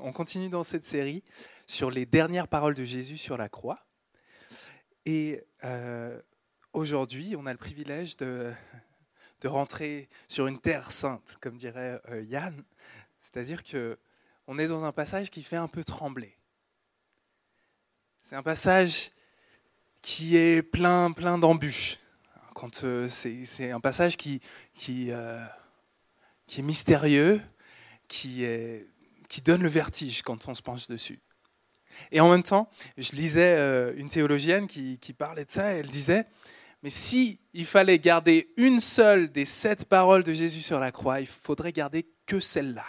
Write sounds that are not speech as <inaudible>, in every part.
On continue dans cette série sur les dernières paroles de Jésus sur la croix. Et euh, aujourd'hui, on a le privilège de, de, rentrer sur une terre sainte, comme dirait euh, Yann. C'est-à-dire que on est dans un passage qui fait un peu trembler. C'est un passage qui est plein, plein d'embûches. Quand euh, c'est un passage qui, qui, qui est mystérieux, qui est qui donne le vertige quand on se penche dessus. Et en même temps, je lisais euh, une théologienne qui, parlait de ça, et elle disait, mais si il fallait garder une seule des sept paroles de Jésus sur la croix, il faudrait garder que celle-là.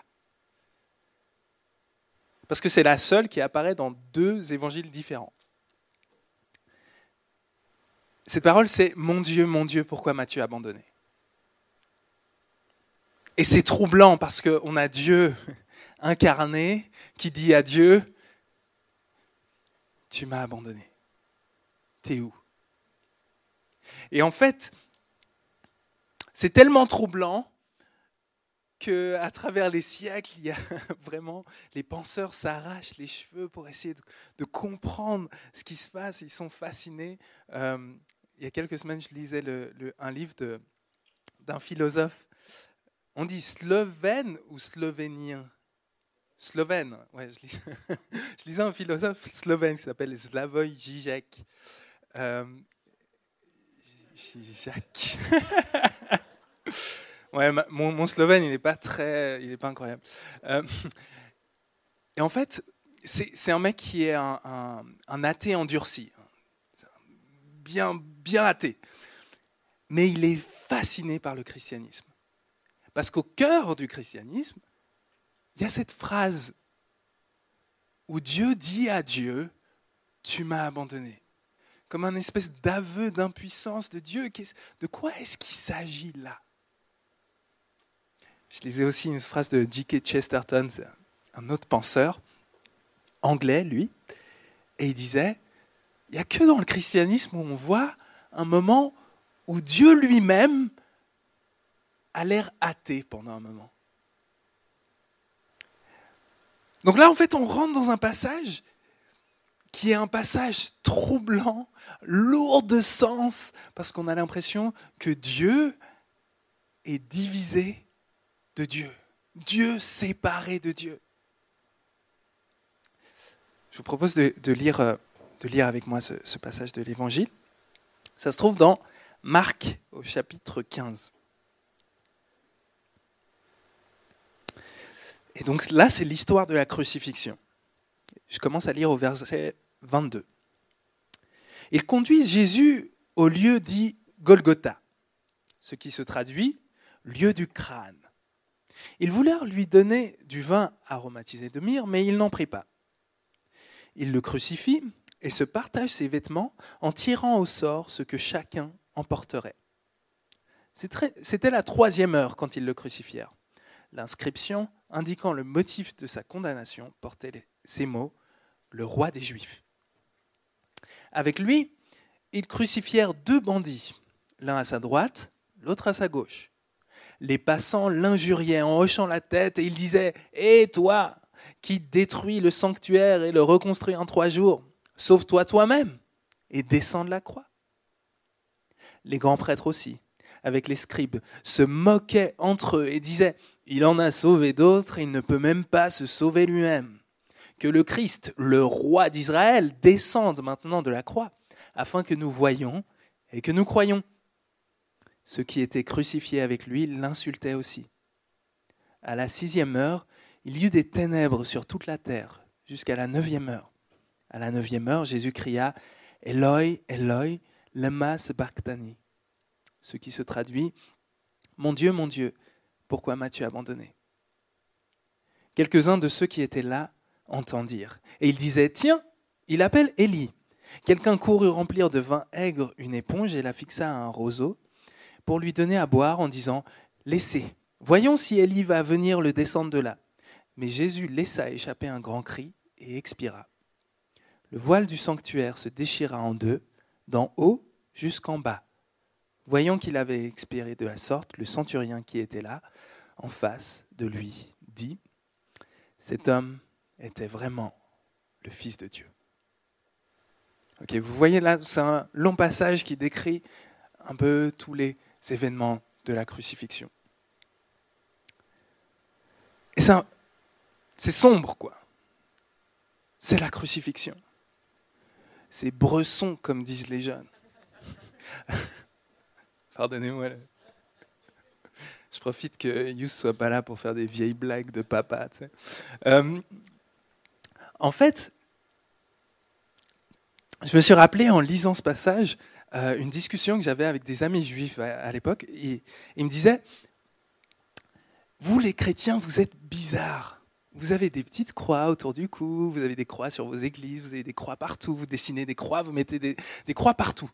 Parce que c'est la seule qui apparaît dans deux évangiles différents. Cette parole, c'est Mon Dieu, mon Dieu, pourquoi m'as-tu abandonné? Et c'est troublant parce qu'on a Dieu incarné qui dit à Dieu, tu m'as abandonné. T'es où? Et en fait, c'est tellement troublant que à travers les siècles, il y a <laughs> vraiment les penseurs s'arrachent les cheveux pour essayer de, comprendre ce qui se passe. Ils sont fascinés. Euh, il y a quelques semaines, je lisais un livre d'un philosophe. On dit slovène ou slovénien slovène. Ouais, <laughs> je, lisais un philosophe slovène qui s'appelle Slavoj Žižek. Euh, Žižek. <laughs> ouais, mon, mon, slovène, il n'est pas très, il n'est pas incroyable. Euh, <laughs> et en fait, c'est un mec qui est un, un, athée endurci, bien, bien athée, mais il est fasciné par le christianisme, parce qu'au cœur du christianisme, il y a cette phrase où Dieu dit à Dieu, tu m'as abandonné. Comme un espèce d'aveu d'impuissance de Dieu. De quoi est-ce qu'il s'agit là? Je lisais aussi une phrase de J.K. Chesterton, un autre penseur, anglais lui, et il disait, il n'y a que dans le christianisme où on voit un moment où Dieu lui-même a l'air athée pendant un moment. Donc là, en fait, on rentre dans un passage qui est un passage troublant, lourd de sens, parce qu'on a l'impression que Dieu est divisé de Dieu. Dieu séparé de Dieu. Je vous propose de, lire, euh, de lire, avec moi ce, ce passage de l'Évangile. Ça se trouve dans Marc au chapitre 15. Et donc là, c'est l'histoire de la crucifixion. Je commence à lire au verset 22. Ils conduisent Jésus au lieu dit Golgotha, ce qui se traduit lieu du crâne. Ils voulurent lui donner du vin aromatisé de myrrhe, mais il n'en prit pas. Ils le crucifient et se partagent ses vêtements en tirant au sort ce que chacun emporterait. C'était la troisième heure quand ils le crucifièrent. L'inscription indiquant le motif de sa condamnation portait ces mots Le roi des Juifs. Avec lui, ils crucifièrent deux bandits, l'un à sa droite, l'autre à sa gauche. Les passants l'injuriaient en hochant la tête et ils disaient Hé toi, qui détruis le sanctuaire et le reconstruis en trois jours, sauve-toi toi-même et descends de la croix. Les grands prêtres aussi, avec les scribes, se moquaient entre eux et disaient il en a sauvé d'autres il ne peut même pas se sauver lui-même. Que le Christ, le roi d'Israël, descende maintenant de la croix, afin que nous voyions et que nous croyions. Ceux qui étaient crucifiés avec lui l'insultaient aussi. À la sixième heure, il y eut des ténèbres sur toute la terre, jusqu'à la neuvième heure. À la neuvième heure, Jésus cria Eloi, Eloi, lema sabachthani, ce qui se traduit Mon Dieu, mon Dieu, pourquoi m'as-tu abandonné? Quelques-uns de ceux qui étaient là entendirent. Et ils disaient Tiens, il appelle Élie. Quelqu'un courut remplir de vin aigre une éponge et la fixa à un roseau pour lui donner à boire en disant Laissez, voyons si Élie va venir le descendre de là. Mais Jésus laissa échapper un grand cri et expira. Le voile du sanctuaire se déchira en deux, d'en haut jusqu'en bas. Voyant qu'il avait expiré de la sorte, le centurien qui était là, en face de lui, dit, Cet homme était vraiment le Fils de Dieu. Ok, vous voyez là, c'est un long passage qui décrit un peu tous les événements de la crucifixion. Et c'est sombre, quoi. C'est la crucifixion. C'est bresson, comme disent les jeunes. <laughs> Pardonnez-moi. Je profite que Yous soit pas là pour faire des vieilles blagues de papa. Euh, en fait, je me suis rappelé en lisant ce passage euh, une discussion que j'avais avec des amis juifs à, l'époque. Et ils me disaient Vous, les chrétiens, vous êtes bizarres. Vous avez des petites croix autour du cou, vous avez des croix sur vos églises, vous avez des croix partout, vous dessinez des croix, vous mettez des, des croix partout.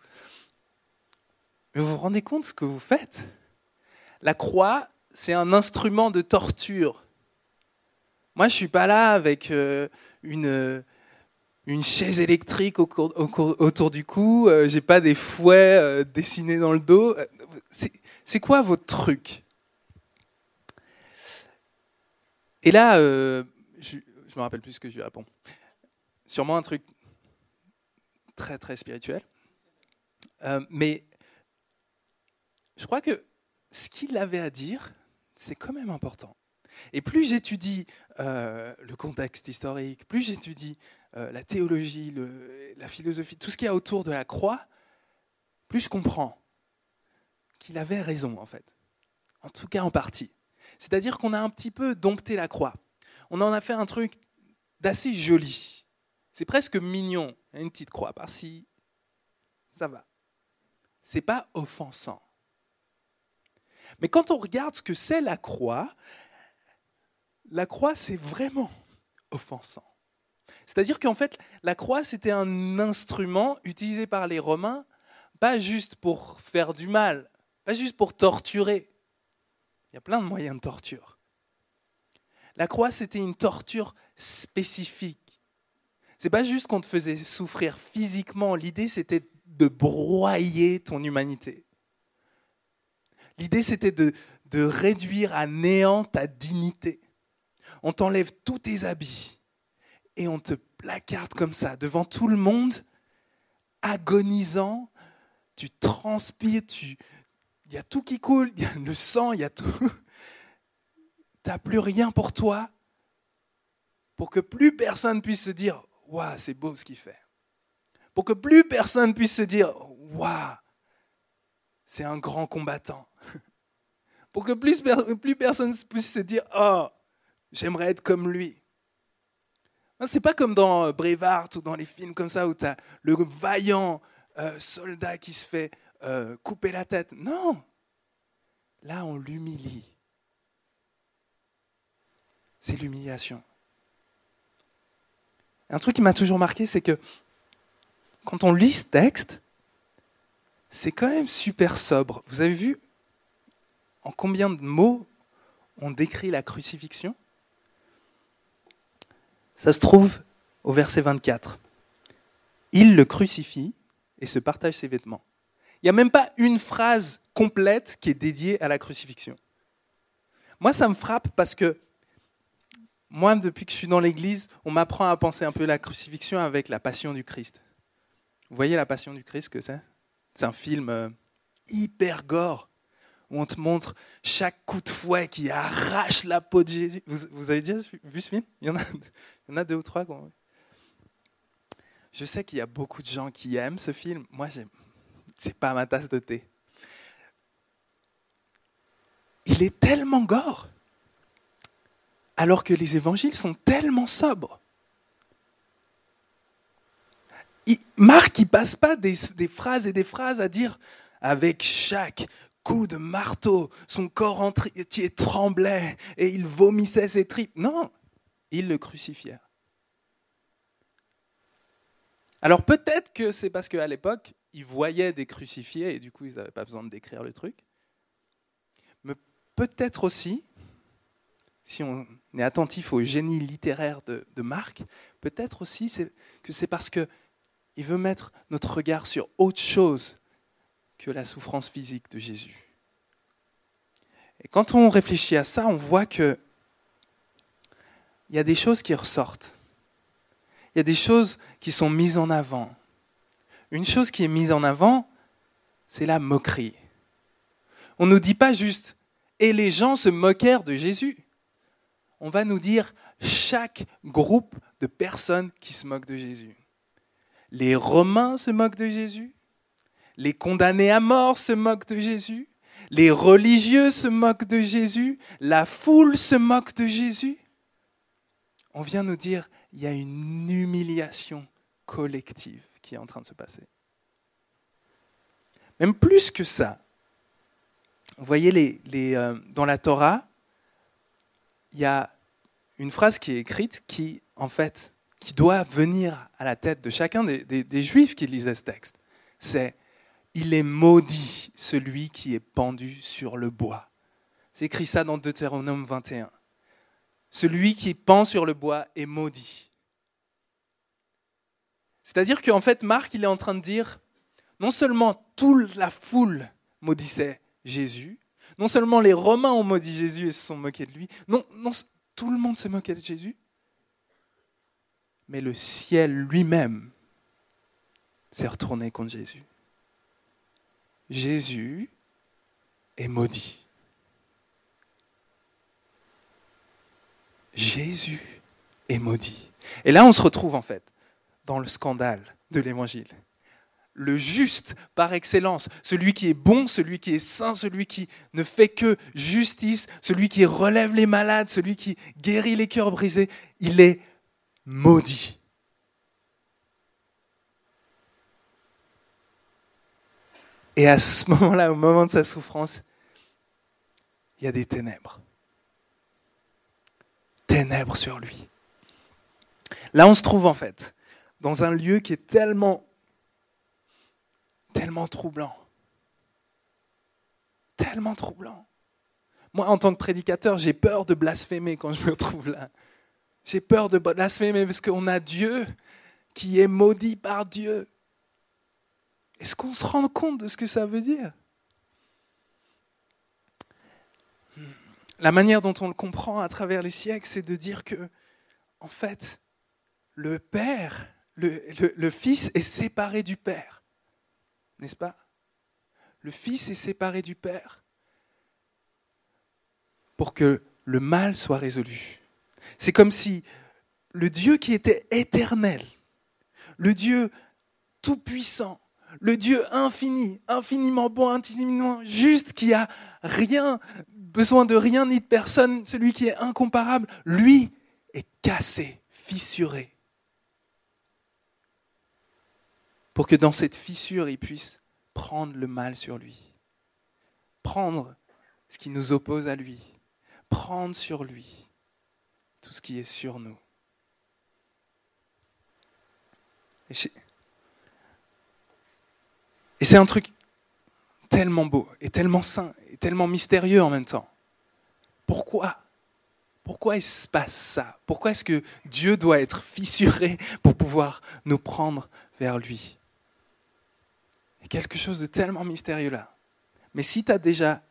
Mais vous vous rendez compte de ce que vous faites? La croix, c'est un instrument de torture. Moi, je ne suis pas là avec euh, une, une chaise électrique autour du cou, euh, j'ai pas des fouets euh, dessinés dans le dos. Euh, c'est quoi votre truc? Et là, je, je me rappelle plus ce que je lui réponds. Sûrement un truc très très spirituel. mais je crois que ce qu'il avait à dire, c'est quand même important. Et plus j'étudie le contexte historique, plus j'étudie euh, la théologie, la philosophie, tout ce qu'il y a autour de la croix, plus je comprends qu'il avait raison, en fait. En tout cas, en partie. C'est-à-dire qu'on a un petit peu dompté la croix. On en a fait un truc d'assez joli. C'est presque mignon. Une petite croix par-ci. Ça va. C'est pas offensant. Mais quand on regarde ce que c'est la croix, la croix, c'est vraiment offensant. C'est-à-dire qu'en fait, la croix, c'était un instrument utilisé par les Romains, pas juste pour faire du mal, pas juste pour torturer. Il y a plein de moyens de torture. La croix, c'était une torture spécifique. C'est pas juste qu'on te faisait souffrir physiquement, l'idée c'était de broyer ton humanité. L'idée c'était de, réduire à néant ta dignité. On t'enlève tous tes habits, et on te placarde comme ça devant tout le monde, agonisant, tu transpires, il y a tout qui coule, il y a le sang, il y a tout. <laughs> Tu n'as plus rien pour toi, pour que plus personne puisse se dire Waouh, c'est beau ce qu'il fait. Pour que plus personne puisse se dire Waouh, c'est un grand combattant. Pour que plus, plus personne puisse se dire Oh, j'aimerais être comme lui. C'est pas comme dans euh, Brevard ou dans les films comme ça où tu as le vaillant euh, soldat qui se fait euh, couper la tête. Non. Là, on l'humilie. C'est l'humiliation. Un truc qui m'a toujours marqué, c'est que quand on lit ce texte, c'est quand même super sobre. Vous avez vu en combien de mots on décrit la crucifixion? Ça se trouve au verset 24. Il le crucifie et se partage ses vêtements. Il n'y a même pas une phrase complète qui est dédiée à la crucifixion. Moi, ça me frappe parce que moi, depuis que je suis dans l'Église, on m'apprend à penser un peu la crucifixion avec la passion du Christ. Vous voyez la passion du Christ que c'est? C'est un film euh, hyper gore où on te montre chaque coup de fouet qui arrache la peau de Jésus. Vous, avez déjà vu ce film? Il y, en a, deux ou trois. Je sais qu'il y a beaucoup de gens qui aiment ce film. Moi, c'est pas ma tasse de thé. Il est tellement gore, alors que les évangiles sont tellement sobres. Marc, il passe pas des, des phrases et des phrases à dire avec chaque coup de marteau, son corps entier tremblait et il vomissait ses tripes. Non, il le crucifièrent. Alors peut-être que c'est parce qu'à l'époque, ils voyaient des crucifiés et du coup, ils n'avaient pas besoin de décrire le truc. Mais peut-être aussi, si on est attentif au génie littéraire de, de Marc, peut-être aussi que c'est parce qu'il veut mettre notre regard sur autre chose que la souffrance physique de Jésus. Et quand on réfléchit à ça, on voit que il y a des choses qui ressortent. Il y a des choses qui sont mises en avant. Une chose qui est mise en avant, c'est la moquerie. On ne nous dit pas juste et les gens se moquèrent de Jésus. On va nous dire chaque groupe de personnes qui se moquent de Jésus. Les Romains se moquent de Jésus. Les condamnés à mort se moquent de Jésus. Les religieux se moquent de Jésus. La foule se moque de Jésus. On vient nous dire, il y a une humiliation collective qui est en train de se passer. Même plus que ça, vous voyez, euh, dans la Torah, il y a une phrase qui est écrite qui, en fait, qui doit venir à la tête de chacun des, des juifs qui lisaient ce texte. C'est Il est maudit celui qui est pendu sur le bois. C'est écrit ça dans Deutéronome 21. Celui qui pend sur le bois est maudit. C'est-à-dire qu'en fait, Marc, il est en train de dire, non seulement toute la foule maudissait Jésus, non seulement les Romains ont maudit Jésus et se sont moqués de lui, non, non tout le monde se moquait de Jésus, mais le ciel lui-même s'est retourné contre Jésus. Jésus est maudit. Jésus est maudit. Et là, on se retrouve en fait dans le scandale de l'évangile. Le juste par excellence, celui qui est bon, celui qui est saint, celui qui ne fait que justice, celui qui relève les malades, celui qui guérit les cœurs brisés, il est maudit. Et à ce <laughs> moment-là, au moment de sa souffrance, il y a des ténèbres. Ténèbres sur lui. Là, on se trouve en fait dans un lieu qui est tellement, tellement troublant. Tellement troublant. Moi, en tant que prédicateur, j'ai peur de blasphémer quand je me retrouve là. J'ai peur de blasphémer parce qu'on a Dieu qui est maudit par Dieu. Est-ce qu'on se rend compte de ce que ça veut dire? La manière dont on le comprend à travers les siècles, c'est de dire que, en fait, le Père le, Fils est séparé du Père, n'est-ce pas? Le Fils est séparé du Père pour que le mal soit résolu. C'est comme si le Dieu qui était éternel, le Dieu tout-puissant, le Dieu infini, infiniment bon, infiniment juste, qui a rien, besoin de rien ni de personne, celui qui est incomparable, lui est cassé, fissuré, pour que dans cette fissure, il puisse prendre le mal sur lui, prendre ce qui nous oppose à lui, prendre sur lui tout ce qui est sur nous. C'est un truc tellement beau et tellement sain et tellement mystérieux en même temps. Pourquoi? Pourquoi il se passe ça? Pourquoi est-ce que Dieu doit être fissuré pour pouvoir nous prendre vers lui? Quelque chose de tellement mystérieux là. Mais si tu as déjà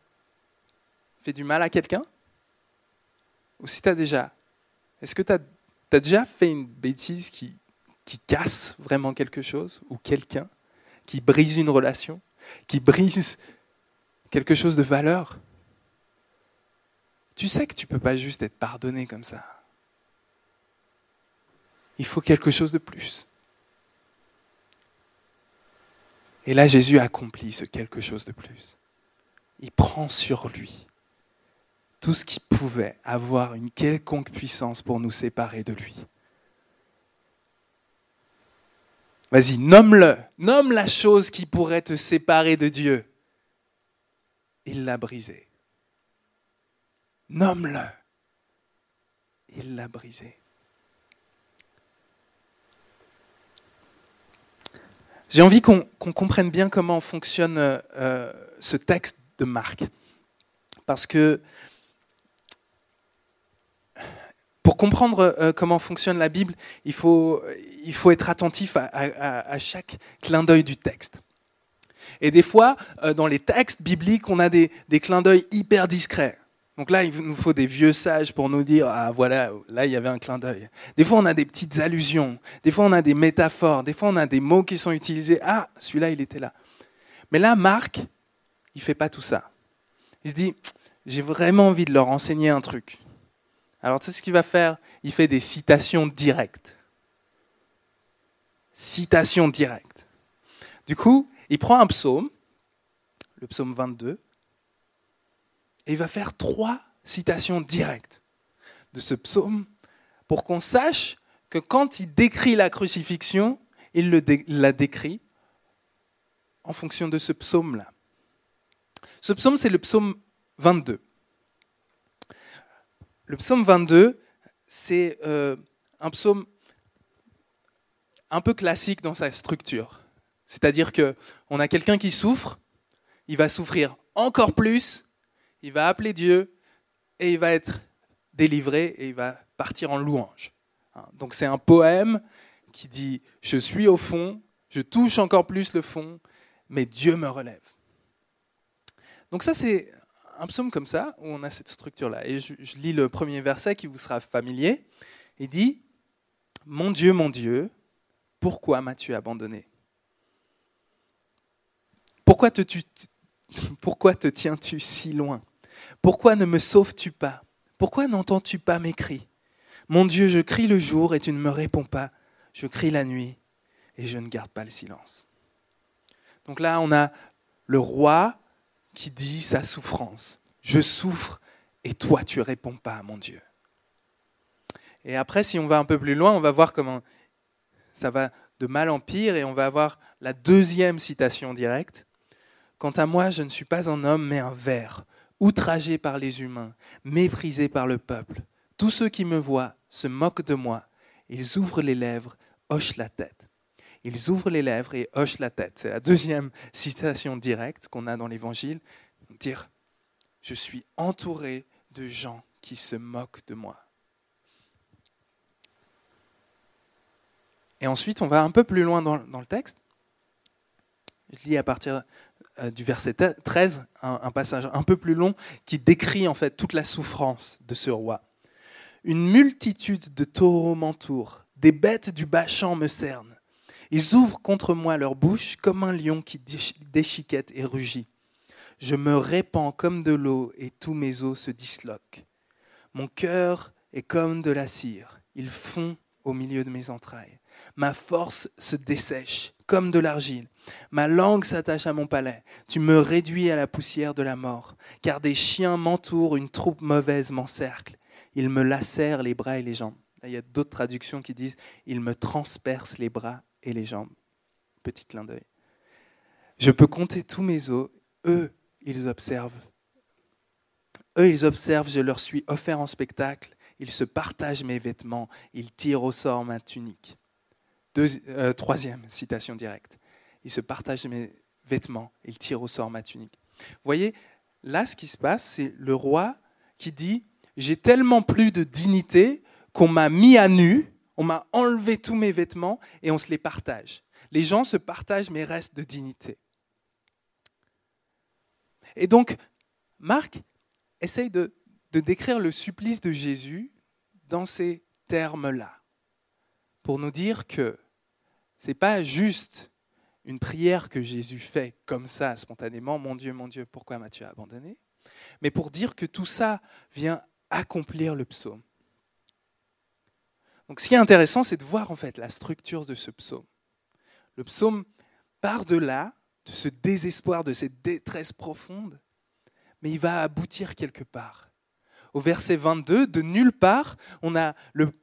fait du mal à quelqu'un, ou si tu as déjà... Est-ce que tu as, déjà fait une bêtise qui casse vraiment quelque chose, ou quelqu'un, qui brise une relation, qui brise quelque chose de valeur Tu sais que tu ne peux pas juste être pardonné comme ça. Il faut quelque chose de plus. Et là, Jésus accomplit ce quelque chose de plus. Il prend sur lui tout ce qui pouvait avoir une quelconque puissance pour nous séparer de lui. Vas-y, nomme-le, nomme la chose qui pourrait te séparer de Dieu. Il l'a brisé. Nomme-le. Il l'a brisé. J'ai envie qu'on comprenne bien comment fonctionne euh, ce texte de Marc. Parce que pour comprendre euh, comment fonctionne la Bible, il faut, il faut être attentif à, chaque clin d'œil du texte. Et des fois, euh, dans les textes bibliques, on a des, des clins d'œil hyper discrets. Donc là, il nous faut des vieux sages pour nous dire, ah voilà, là, il y avait un clin d'œil. Des fois, on a des petites allusions, des fois, on a des métaphores, des fois, on a des mots qui sont utilisés, ah, celui-là, il était là. Mais là, Marc, il fait pas tout ça. Il se dit, j'ai vraiment envie de leur enseigner un truc. Alors, tu sais ce qu'il va faire? Il fait des citations directes. Citations directes. Du coup, il prend un psaume, le psaume 22, et il va faire trois citations directes de ce psaume pour qu'on sache que quand il décrit la crucifixion, il la décrit en fonction de ce psaume-là. Ce psaume, c'est le psaume 22. Le psaume 22, c'est euh, un psaume un peu classique dans sa structure. C'est-à-dire qu'on a quelqu'un qui souffre, il va souffrir encore plus, il va appeler Dieu et il va être délivré et il va partir en louange. Hein, donc c'est un poème qui dit Je suis au fond, je touche encore plus le fond, mais Dieu me relève. Donc ça c'est un psaume comme ça, où on a cette structure-là. Et je, lis le premier verset qui vous sera familier. Il dit Mon Dieu, mon Dieu, pourquoi m'as-tu abandonné? Pourquoi te, pourquoi te tiens-tu si loin? Pourquoi ne me sauves-tu pas? Pourquoi n'entends-tu pas mes cris? Mon Dieu, je crie le jour et tu ne me réponds pas. Je crie la nuit et je ne garde pas le silence. Donc là, on a le roi qui dit sa souffrance. Je souffre et toi tu réponds pas, mon Dieu. Et après, si on va un peu plus loin, on va voir comment ça va de mal en pire et on va avoir la deuxième citation directe. Quant à moi, je ne suis pas un homme, mais un ver, outragé par les humains, méprisé par le peuple. Tous ceux qui me voient se moquent de moi. Ils ouvrent les lèvres, hochent la tête. Ils ouvrent les lèvres et hochent la tête. C'est la deuxième citation directe qu'on a dans l'Évangile. Dire, je suis entouré de gens qui se moquent de moi. Et ensuite, on va un peu plus loin dans, le texte. Je lis à partir euh, du verset 13 un, passage un peu plus long qui décrit en fait toute la souffrance de ce roi. Une multitude de taureaux m'entourent, des bêtes du bas me cernent. Ils ouvrent contre moi leur bouche comme un lion qui déchiquette et rugit. Je me répands comme de l'eau et tous mes os se disloquent. Mon cœur est comme de la cire, il fond au milieu de mes entrailles. Ma force se dessèche comme de l'argile. Ma langue s'attache à mon palais. Tu me réduis à la poussière de la mort, car des chiens m'entourent, une troupe mauvaise m'encercle. Ils me lacèrent les bras et les jambes. il y a d'autres traductions qui disent Ils me transpercent les bras et les jambes. Petit clin d'œil. Je peux compter tous mes os. Eux, ils observent. Eux, ils observent, je leur suis offert en spectacle. Ils se partagent mes vêtements. Ils tirent au sort ma tunique. Euh, troisième citation directe. Ils se partagent mes vêtements. Ils tirent au sort ma tunique. Vous voyez, là, ce qui se passe, c'est le roi qui dit J'ai tellement plus de dignité qu'on m'a mis à nu on m'a enlevé tous mes vêtements et on se les partage. Les gens se partagent mes restes de dignité. Et donc, Marc essaye de, décrire le supplice de Jésus dans ces termes-là, pour nous dire que ce n'est pas juste une prière que Jésus fait comme ça, spontanément, mon Dieu, mon Dieu, pourquoi m'as-tu abandonné Mais pour dire que tout ça vient accomplir le psaume. Donc ce qui est intéressant, c'est de voir en fait la structure de ce psaume. Le psaume part de là, de ce désespoir, de cette détresse profonde, mais il va aboutir quelque part. Au verset 22, de nulle part, on a le,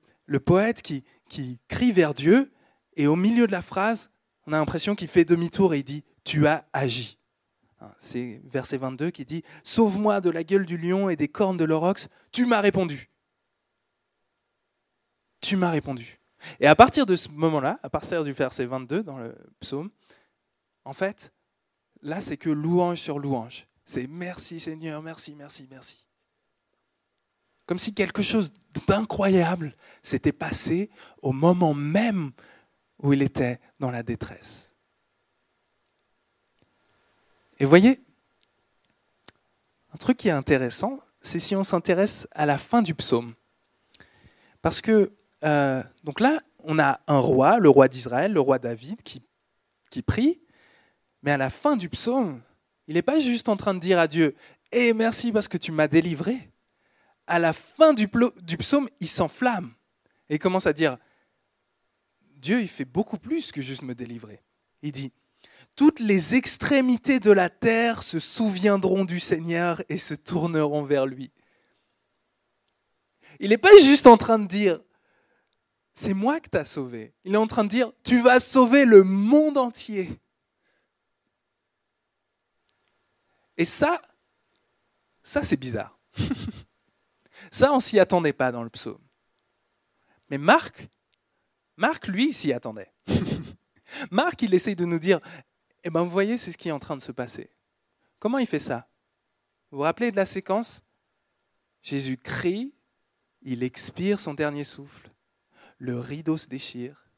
poète qui, qui crie vers Dieu, et au milieu de la phrase, on a l'impression qu'il fait demi-tour et il dit Tu as agi. Hein, c'est verset 22 qui dit Sauve-moi de la gueule du lion et des cornes de l'aurox, tu m'as répondu tu m'as répondu. Et à partir de ce moment-là, à partir du verset 22 dans le psaume, en fait, là, c'est que louange sur louange. C'est merci Seigneur, merci, merci, merci. Comme si quelque chose d'incroyable s'était passé au moment même où il était dans la détresse. Et voyez, un truc qui est intéressant, c'est si on s'intéresse à la fin du psaume. Parce que, euh, donc là, on a un roi, le roi d'Israël, le roi David, qui, qui prie, mais à la fin du psaume, il n'est pas juste en train de dire à Dieu Eh merci parce que tu m'as délivré. À la fin du, du psaume, il s'enflamme et commence à dire Dieu, il fait beaucoup plus que juste me délivrer. Il dit toutes les extrémités de la terre se souviendront du Seigneur et se tourneront vers lui. Il n'est pas juste en train de dire, c'est moi que tu sauvé. Il est en train de dire, tu vas sauver le monde entier. Et ça, ça c'est bizarre. <laughs> ça, on s'y attendait pas dans le psaume. Mais Marc, Marc, lui, s'y attendait. <laughs> Marc, il essaye de nous dire, eh bien, vous voyez, c'est ce qui est en train de se passer. Comment il fait ça? Vous vous rappelez de la séquence? Jésus crie, il expire son dernier souffle, le rideau se déchire,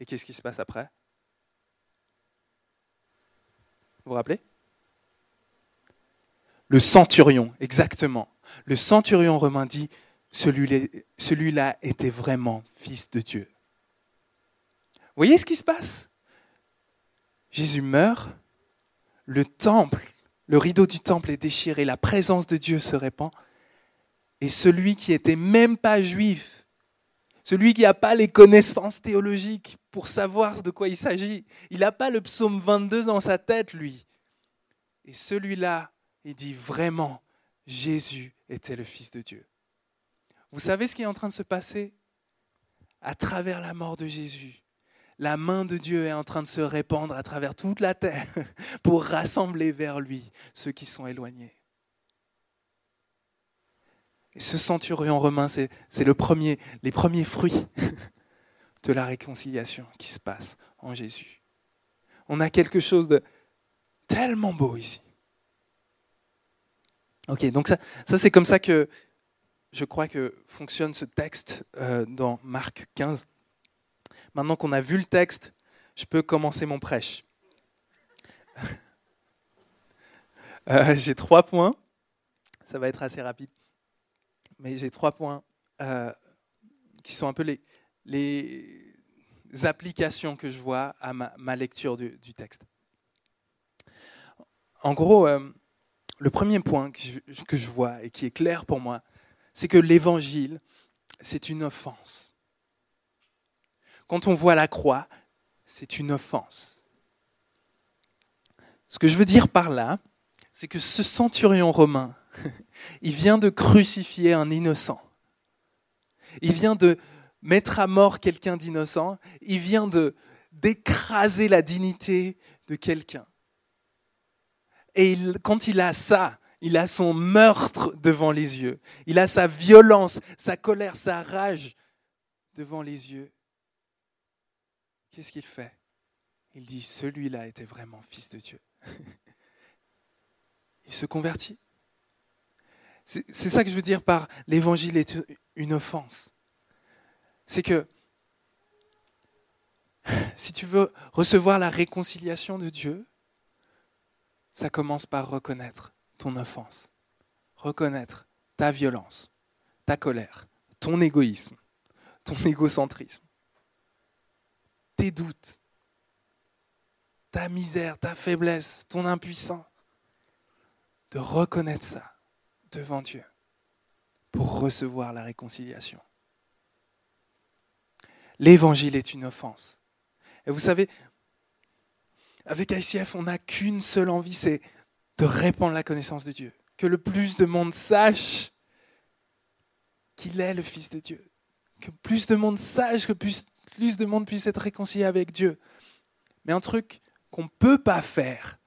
et qu'est-ce qui se passe après? Vous vous rappelez? Le centurion, exactement. Le centurion romain dit, celui-là était vraiment fils de Dieu. Vous voyez ce qui se passe? Jésus meurt, le temple, le rideau du temple est déchiré, la présence de Dieu se répand, et celui qui n'était même pas juif, celui qui n'a pas les connaissances théologiques pour savoir de quoi il s'agit, il n'a pas le psaume 22 dans sa tête, lui. Et celui-là, il dit vraiment, Jésus était le Fils de Dieu. Vous savez ce qui est en train de se passer? À travers la mort de Jésus, la main de Dieu est en train de se répandre à travers toute la terre <laughs> pour rassembler vers lui ceux qui sont éloignés. Ce centurion romain, c'est le premier, les premiers fruits <laughs> de la réconciliation qui se passe en Jésus. On a quelque chose de tellement beau ici. Ok, donc ça, ça c'est comme ça que je crois que fonctionne ce texte euh, dans Marc 15. Maintenant qu'on a vu le texte, je peux commencer mon prêche. <laughs> Euh, j'ai trois points. Ça va être assez rapide. Mais j'ai trois points euh, qui sont un peu les, les, applications que je vois à ma, lecture du, texte. En gros, euh, le premier point que je, que je vois et qui est clair pour moi, c'est que l'évangile, c'est une offense. Quand on voit la croix, c'est une offense. Ce que je veux dire par là, c'est que ce centurion romain, il vient de crucifier un innocent. Il vient de mettre à mort quelqu'un d'innocent. Il vient de d'écraser la dignité de quelqu'un. Et quand il a ça, il a son meurtre devant les yeux. Il a sa violence, sa colère, sa rage devant les yeux qu'est-ce qu'il fait? Il dit, celui-là était vraiment fils de Dieu. il se convertit. C'est ça que je veux dire par l'évangile est une offense. C'est que <laughs> si tu veux recevoir la réconciliation de Dieu, ça commence par reconnaître ton offense, reconnaître ta violence, ta colère, ton égoïsme, ton égocentrisme tes doutes, ta misère, ta faiblesse, ton impuissance, de reconnaître ça devant Dieu pour recevoir la réconciliation. L'évangile est une offense. Et vous savez, avec ICF, on n'a qu'une seule envie, c'est de répandre la connaissance de Dieu. Que le plus de monde sache qu'il est le Fils de Dieu. Que plus de monde sache que plus de monde puisse être réconcilié avec Dieu. Mais un truc qu'on ne peut pas faire,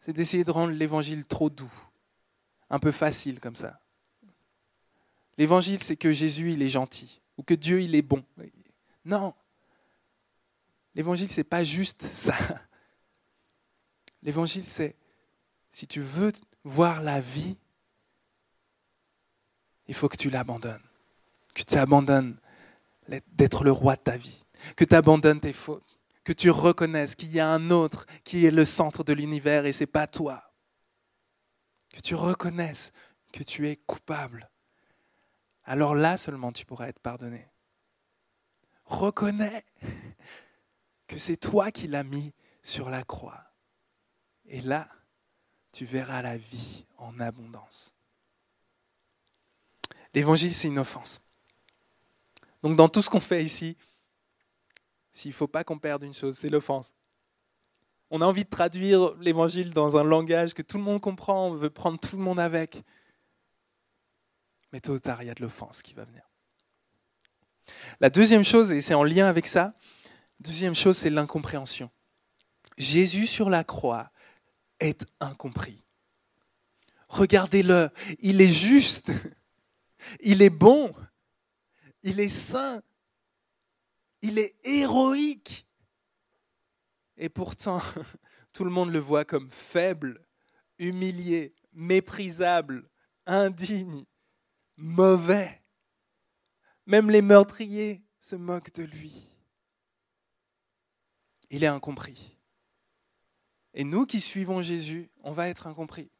c'est d'essayer de rendre l'évangile trop doux, un peu facile comme ça. L'évangile, c'est que Jésus, il est gentil, ou que Dieu, il est bon. Non. L'évangile, c'est pas juste ça. L'évangile, c'est si tu veux voir la vie, il faut que tu l'abandonnes. Que tu abandonnes d'être le roi de ta vie que tu abandonnes tes fautes, que tu reconnaisses qu'il y a un autre qui est le centre de l'univers et ce n'est pas toi. Que tu reconnaisses que tu es coupable, alors là seulement tu pourras être pardonné. Reconnais que c'est toi qui l'as mis sur la croix. Et là, tu verras la vie en abondance. L'évangile, c'est une offense. Donc dans tout ce qu'on fait ici, s'il ne faut pas qu'on perde une chose, c'est l'offense. On a envie de traduire l'évangile dans un langage que tout le monde comprend, on veut prendre tout le monde avec. Mais tôt ou tard, il y a de l'offense qui va venir. La deuxième chose, et c'est en lien avec ça, deuxième chose, c'est l'incompréhension. Jésus sur la croix est incompris. Regardez-le, il est juste, <laughs> il est bon, il est saint, il est héroïque. Et pourtant, <laughs> tout le monde le voit comme faible, humilié, méprisable, indigne, mauvais. Même les meurtriers se moquent de lui. Il est incompris. Et nous qui suivons Jésus, on va être incompris.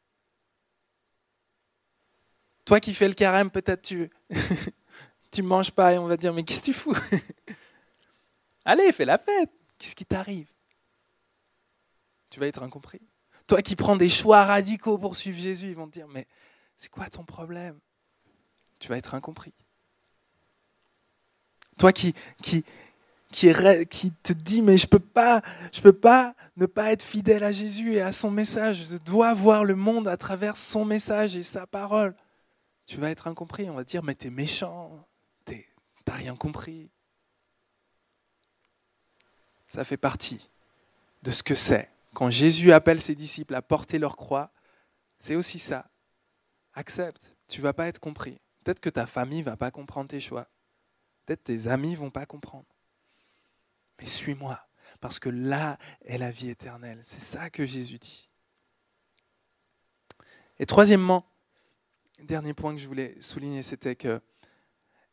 Toi qui fais le carême, peut-être tu <laughs> tu manges pas et on va dire mais qu'est-ce que tu fous? <laughs> Allez, fais la fête. Qu'est-ce qui t'arrive? Tu vas être incompris. Toi qui prends des choix radicaux pour suivre Jésus, ils vont te dire mais c'est quoi ton problème? Tu vas être incompris. Toi qui qui qui, qui te dit mais je peux pas je peux pas ne pas être fidèle à Jésus et à son message, je dois voir le monde à travers son message et sa parole. Tu vas être incompris, on va te dire mais t'es méchant, t'as rien compris. Ça fait partie de ce que c'est. Quand Jésus appelle ses disciples à porter leur croix, c'est aussi ça. Accepte, tu vas pas être compris. Peut-être que ta famille va pas comprendre tes choix. Peut-être tes amis vont pas comprendre. Mais suis-moi, parce que là est la vie éternelle. C'est ça que Jésus dit. Et troisièmement, dernier point que je voulais souligner, c'était que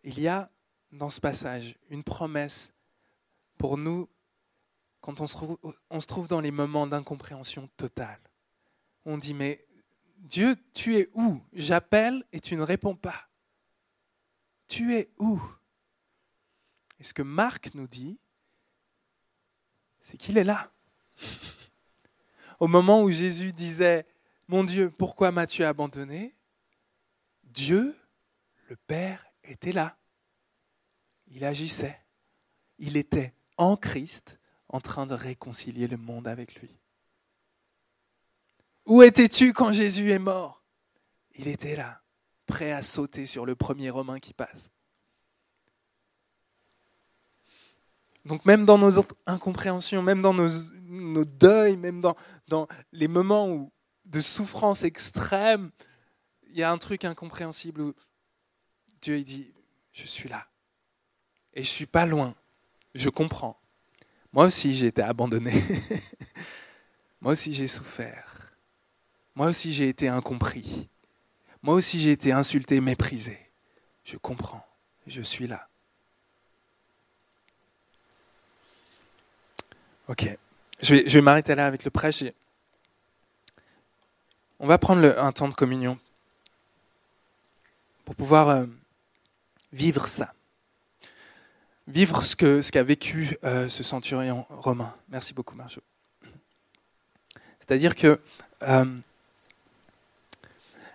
il y a dans ce passage une promesse pour nous quand on se, trouve, dans les moments d'incompréhension totale. On dit, mais Dieu, tu es où? J'appelle et tu ne réponds pas. Tu es où? Et ce que Marc nous dit, c'est qu'il est là. <laughs> Au moment où Jésus disait, mon Dieu, pourquoi m'as-tu abandonné? Dieu, le Père, était là il agissait. Il était en Christ en train de réconcilier le monde avec lui. Où étais-tu quand Jésus est mort? Il était là, prêt à sauter sur le premier Romain qui passe. Donc même dans nos incompréhensions, même dans nos, deuils, même dans, les moments de souffrance extrême, il y a un truc incompréhensible où Dieu dit, je suis là. Et je suis pas loin. Je comprends. Moi aussi, j'ai été abandonné. <laughs> Moi aussi, j'ai souffert. Moi aussi, j'ai été incompris. Moi aussi, j'ai été insulté, méprisé. Je comprends. Je suis là. Ok. Je vais, je vais m'arrêter là avec le prêche. On va prendre un temps de communion pour pouvoir euh, vivre ça vivre ce qu'a ce vécu euh, ce centurion romain. Merci beaucoup, Marjo. C'est-à-dire que euh,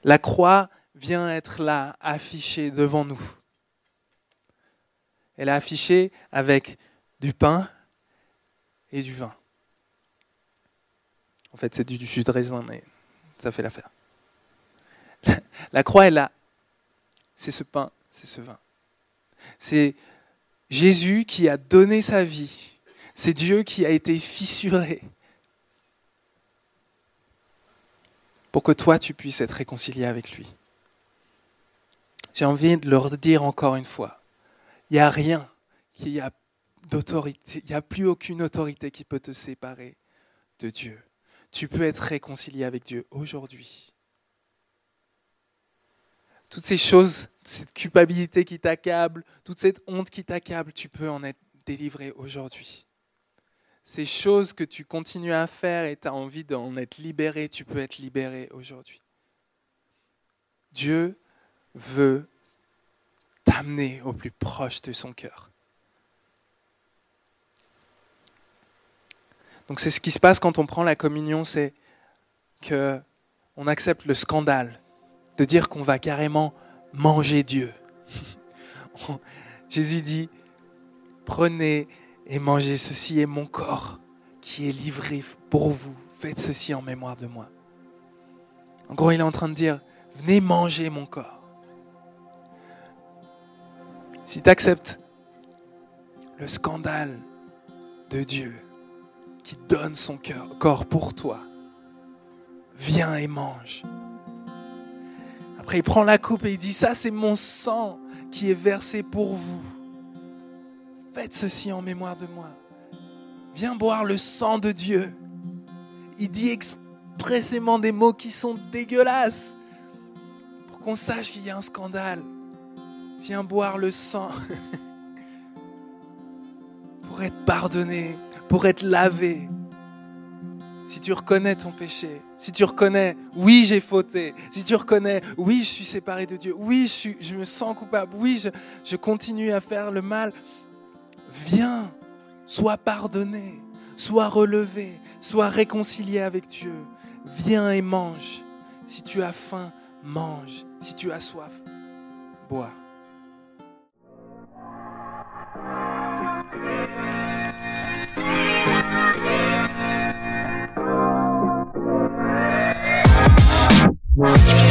la croix vient être là, affichée devant nous. Elle est affichée avec du pain et du vin. En fait, c'est du jus de raisin, mais ça fait l'affaire. La croix est là. C'est ce pain, c'est ce vin. C'est Jésus qui a donné sa vie, c'est Dieu qui a été fissuré pour que toi tu puisses être réconcilié avec lui. J'ai envie de leur dire encore une fois, il n'y a rien, n'y a d'autorité, il n'y a plus aucune autorité qui peut te séparer de Dieu. Tu peux être réconcilié avec Dieu aujourd'hui. Toutes ces choses cette culpabilité qui t'accable, toute cette honte qui t'accable, tu peux en être délivré aujourd'hui. Ces choses que tu continues à faire et tu as envie d'en être libéré, tu peux être libéré aujourd'hui. Dieu veut t'amener au plus proche de son cœur. Donc c'est ce qui se passe quand on prend la communion, c'est que on accepte le scandale dire qu'on va carrément manger Dieu. <laughs> Jésus dit prenez et mangez ceci est mon corps qui est livré pour vous. Faites ceci en mémoire de moi. En gros, il est en train de dire venez manger mon corps. Si tu acceptes le scandale de Dieu qui donne son corps pour toi, viens et mange. Il prend la coupe et il dit, ça c'est mon sang qui est versé pour vous. Faites ceci en mémoire de moi. Viens boire le sang de Dieu. Il dit expressément des mots qui sont dégueulasses pour qu'on sache qu'il y a un scandale. Viens boire le sang <laughs> pour être pardonné, pour être lavé. Si tu reconnais ton péché, si tu reconnais, oui, j'ai fauté, si tu reconnais, oui, je suis séparé de Dieu, oui, je, me sens coupable, oui, je continue à faire le mal, viens, sois pardonné, sois relevé, sois réconcilié avec Dieu. Viens et mange. Si tu as faim, mange. Si tu as soif, bois. Bye.